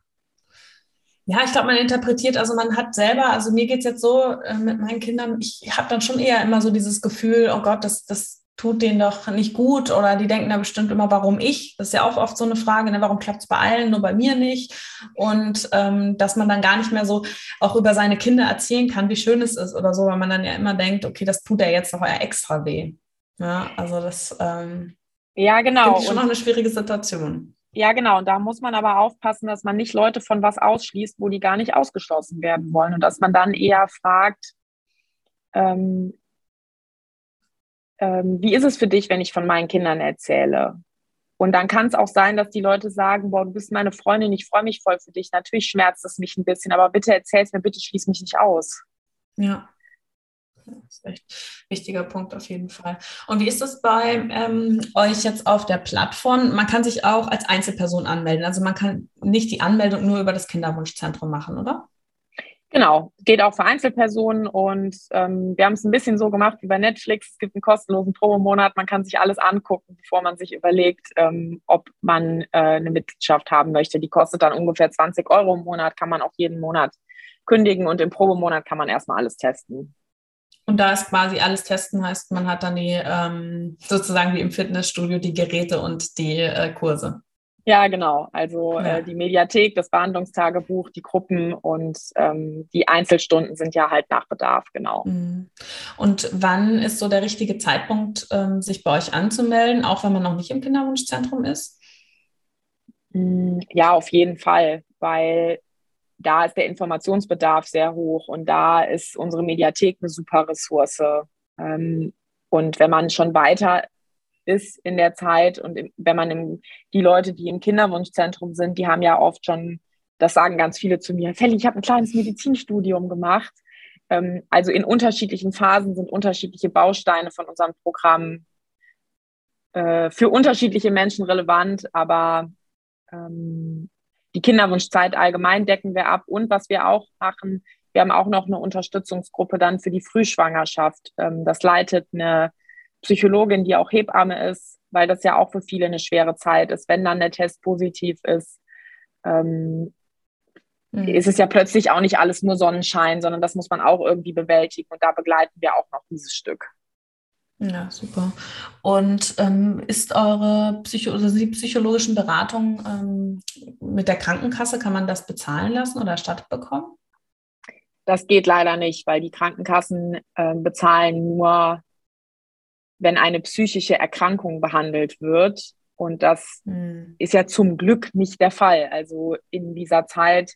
Ja, ich glaube, man interpretiert, also man hat selber, also mir geht es jetzt so äh, mit meinen Kindern, ich habe dann schon eher immer so dieses Gefühl, oh Gott, das, das tut denen doch nicht gut oder die denken da bestimmt immer, warum ich? Das ist ja auch oft so eine Frage, ne? warum klappt es bei allen, nur bei mir nicht? Und ähm, dass man dann gar nicht mehr so auch über seine Kinder erzählen kann, wie schön es ist oder so, weil man dann ja immer denkt, okay, das tut ja jetzt noch extra weh. Ja, also das ähm, ja, genau. ist schon noch eine schwierige Situation. Ja, genau. Und da muss man aber aufpassen, dass man nicht Leute von was ausschließt, wo die gar nicht ausgeschlossen werden wollen. Und dass man dann eher fragt, ähm, ähm, wie ist es für dich, wenn ich von meinen Kindern erzähle? Und dann kann es auch sein, dass die Leute sagen, boah, du bist meine Freundin, ich freue mich voll für dich. Natürlich schmerzt es mich ein bisschen, aber bitte erzähl es mir, bitte schließ mich nicht aus. Ja. Das ist echt ein wichtiger Punkt auf jeden Fall. Und wie ist es bei ähm, euch jetzt auf der Plattform? Man kann sich auch als Einzelperson anmelden. Also man kann nicht die Anmeldung nur über das Kinderwunschzentrum machen, oder? Genau, geht auch für Einzelpersonen und ähm, wir haben es ein bisschen so gemacht wie bei Netflix. Es gibt einen kostenlosen Probemonat, man kann sich alles angucken, bevor man sich überlegt, ähm, ob man äh, eine Mitgliedschaft haben möchte. Die kostet dann ungefähr 20 Euro im Monat, kann man auch jeden Monat kündigen und im Probemonat kann man erstmal alles testen. Und da ist quasi alles testen, heißt, man hat dann die ähm, sozusagen wie im Fitnessstudio die Geräte und die äh, Kurse. Ja, genau. Also ja. äh, die Mediathek, das Behandlungstagebuch, die Gruppen und ähm, die Einzelstunden sind ja halt nach Bedarf, genau. Mhm. Und wann ist so der richtige Zeitpunkt, ähm, sich bei euch anzumelden, auch wenn man noch nicht im Kinderwunschzentrum ist? Mm, ja, auf jeden Fall, weil da ist der Informationsbedarf sehr hoch und da ist unsere Mediathek eine super Ressource. Ähm, und wenn man schon weiter ist in der Zeit. Und wenn man im, die Leute, die im Kinderwunschzentrum sind, die haben ja oft schon, das sagen ganz viele zu mir, Felly, ich habe ein kleines Medizinstudium gemacht. Ähm, also in unterschiedlichen Phasen sind unterschiedliche Bausteine von unserem Programm äh, für unterschiedliche Menschen relevant, aber ähm, die Kinderwunschzeit allgemein decken wir ab. Und was wir auch machen, wir haben auch noch eine Unterstützungsgruppe dann für die Frühschwangerschaft. Ähm, das leitet eine Psychologin, die auch Hebamme ist, weil das ja auch für viele eine schwere Zeit ist, wenn dann der Test positiv ist. Ähm, mhm. ist es ja plötzlich auch nicht alles nur Sonnenschein, sondern das muss man auch irgendwie bewältigen und da begleiten wir auch noch dieses Stück. Ja, super. Und ähm, ist eure Psycho also die psychologischen Beratungen ähm, mit der Krankenkasse, kann man das bezahlen lassen oder erstattet bekommen? Das geht leider nicht, weil die Krankenkassen äh, bezahlen nur wenn eine psychische Erkrankung behandelt wird. Und das mhm. ist ja zum Glück nicht der Fall. Also in dieser Zeit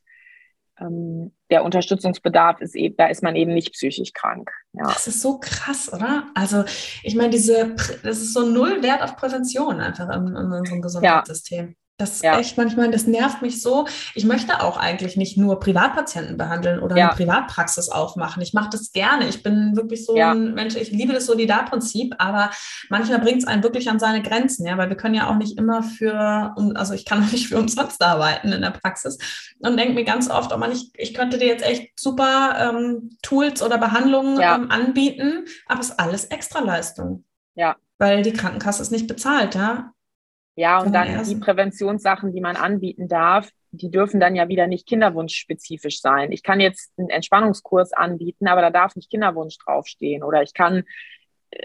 der Unterstützungsbedarf ist eben, da ist man eben nicht psychisch krank. Ja. Das ist so krass, oder? Also ich meine, diese, das ist so null Wert auf Prävention einfach in, in unserem Gesundheitssystem. Ja. Das ja. echt manchmal, das nervt mich so. Ich möchte auch eigentlich nicht nur Privatpatienten behandeln oder ja. eine Privatpraxis aufmachen. Ich mache das gerne. Ich bin wirklich so ja. ein Mensch, ich liebe das Solidarprinzip, aber manchmal bringt es einen wirklich an seine Grenzen, ja, weil wir können ja auch nicht immer für, also ich kann auch nicht für umsonst arbeiten in der Praxis und denke mir ganz oft, oh man, ich, ich könnte dir jetzt echt super ähm, Tools oder Behandlungen ähm, anbieten, aber es ist alles Extraleistung. Ja. Weil die Krankenkasse ist nicht bezahlt, ja. Ja, und dann die Präventionssachen, die man anbieten darf, die dürfen dann ja wieder nicht kinderwunschspezifisch sein. Ich kann jetzt einen Entspannungskurs anbieten, aber da darf nicht Kinderwunsch draufstehen. Oder ich kann,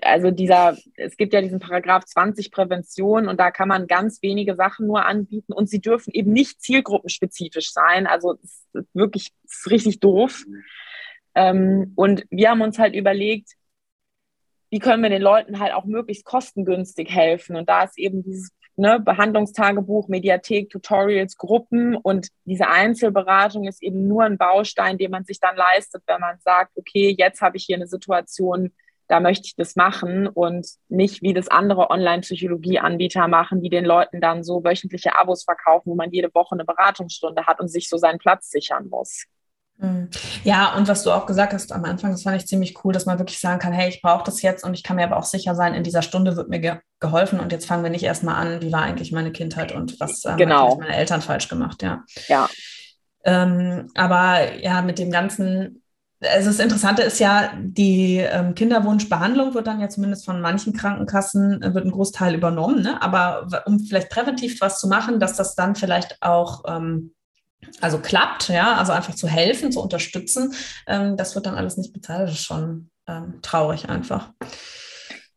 also dieser, es gibt ja diesen Paragraph 20 Prävention und da kann man ganz wenige Sachen nur anbieten und sie dürfen eben nicht zielgruppenspezifisch sein. Also es ist wirklich es ist richtig doof. Ähm, und wir haben uns halt überlegt, wie können wir den Leuten halt auch möglichst kostengünstig helfen? Und da ist eben dieses ne, Behandlungstagebuch, Mediathek, Tutorials, Gruppen und diese Einzelberatung ist eben nur ein Baustein, den man sich dann leistet, wenn man sagt, okay, jetzt habe ich hier eine Situation, da möchte ich das machen und nicht wie das andere Online-Psychologie-Anbieter machen, die den Leuten dann so wöchentliche Abos verkaufen, wo man jede Woche eine Beratungsstunde hat und sich so seinen Platz sichern muss. Mhm. Ja, und was du auch gesagt hast am Anfang, das fand ich ziemlich cool, dass man wirklich sagen kann, hey, ich brauche das jetzt und ich kann mir aber auch sicher sein, in dieser Stunde wird mir ge geholfen und jetzt fangen wir nicht erstmal an, wie war eigentlich meine Kindheit und was ähm, genau. meine Eltern falsch gemacht, ja. Ja. Ähm, aber ja, mit dem ganzen also das Interessante ist ja, die ähm, Kinderwunschbehandlung wird dann ja zumindest von manchen Krankenkassen, äh, wird ein Großteil übernommen. Ne? Aber um vielleicht präventiv was zu machen, dass das dann vielleicht auch ähm, also klappt, ja, also einfach zu helfen, zu unterstützen, ähm, das wird dann alles nicht bezahlt. Das ist schon ähm, traurig einfach.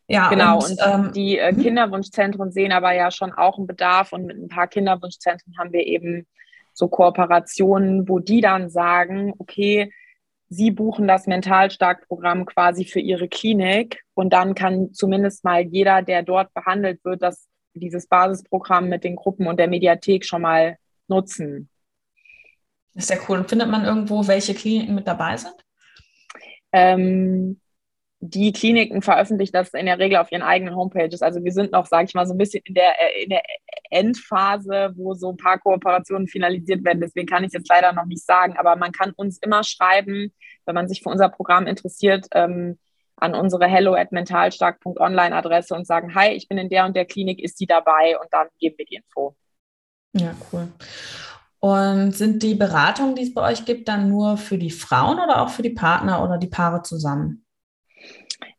Ja, genau. Und, und ähm, die äh, mhm. Kinderwunschzentren sehen aber ja schon auch einen Bedarf und mit ein paar Kinderwunschzentren haben wir eben so Kooperationen, wo die dann sagen, okay, Sie buchen das Mentalstark-Programm quasi für Ihre Klinik und dann kann zumindest mal jeder, der dort behandelt wird, das, dieses Basisprogramm mit den Gruppen und der Mediathek schon mal nutzen. Ist ja cool. Und findet man irgendwo, welche Kliniken mit dabei sind? Ähm, die Kliniken veröffentlichen das in der Regel auf ihren eigenen Homepages. Also wir sind noch, sage ich mal, so ein bisschen in der, äh, in der Endphase, wo so ein paar Kooperationen finalisiert werden. Deswegen kann ich jetzt leider noch nicht sagen, aber man kann uns immer schreiben, wenn man sich für unser Programm interessiert, ähm, an unsere hello at mentalstark.online Adresse und sagen, hi, ich bin in der und der Klinik, ist die dabei? Und dann geben wir die Info. Ja, cool. Und sind die Beratungen, die es bei euch gibt, dann nur für die Frauen oder auch für die Partner oder die Paare zusammen?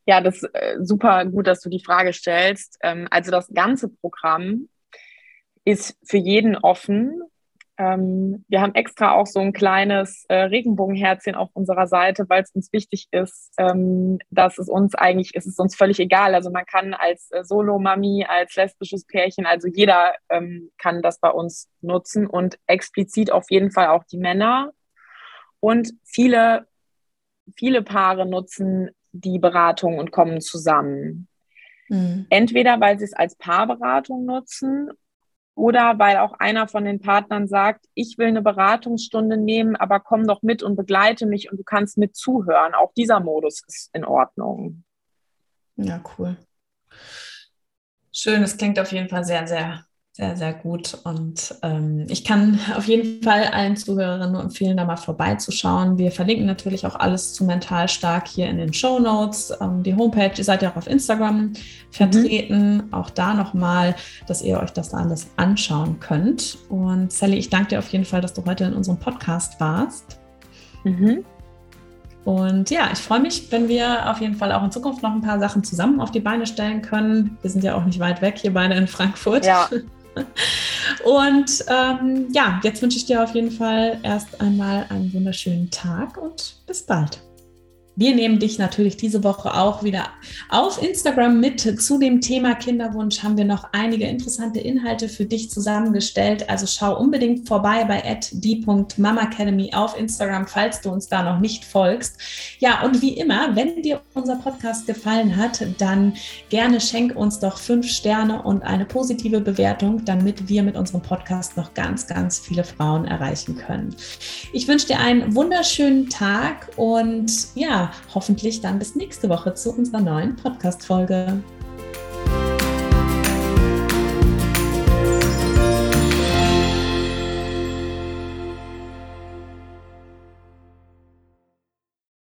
Ja, das ist äh, super gut, dass du die Frage stellst. Ähm, also das ganze Programm ist für jeden offen. Ähm, wir haben extra auch so ein kleines äh, Regenbogenherzchen auf unserer Seite, weil es uns wichtig ist, ähm, dass es uns eigentlich, ist es uns völlig egal. Also man kann als äh, Solo-Mami, als lesbisches Pärchen, also jeder kann das bei uns nutzen und explizit auf jeden Fall auch die Männer. Und viele, viele Paare nutzen die Beratung und kommen zusammen. Mhm. Entweder weil sie es als Paarberatung nutzen oder weil auch einer von den Partnern sagt, ich will eine Beratungsstunde nehmen, aber komm doch mit und begleite mich und du kannst mit zuhören. Auch dieser Modus ist in Ordnung. Ja, cool. Schön, das klingt auf jeden Fall sehr, sehr sehr, sehr gut. Und ähm, ich kann auf jeden Fall allen Zuhörerinnen nur empfehlen, da mal vorbeizuschauen. Wir verlinken natürlich auch alles zu Mental Stark hier in den Show Notes. Ähm, die Homepage, ihr seid ja auch auf Instagram vertreten. Mhm. Auch da nochmal, dass ihr euch das alles anschauen könnt. Und Sally, ich danke dir auf jeden Fall, dass du heute in unserem Podcast warst. Mhm. Und ja, ich freue mich, wenn wir auf jeden Fall auch in Zukunft noch ein paar Sachen zusammen auf die Beine stellen können. Wir sind ja auch nicht weit weg, hier beide in Frankfurt. Ja. Und ähm, ja, jetzt wünsche ich dir auf jeden Fall erst einmal einen wunderschönen Tag und bis bald. Wir nehmen dich natürlich diese Woche auch wieder auf Instagram mit. Zu dem Thema Kinderwunsch haben wir noch einige interessante Inhalte für dich zusammengestellt. Also schau unbedingt vorbei bei die.mamacademy auf Instagram, falls du uns da noch nicht folgst. Ja, und wie immer, wenn dir unser Podcast gefallen hat, dann gerne schenk uns doch fünf Sterne und eine positive Bewertung, damit wir mit unserem Podcast noch ganz, ganz viele Frauen erreichen können. Ich wünsche dir einen wunderschönen Tag und hoffentlich dann bis nächste Woche zu unserer neuen Podcast-Folge.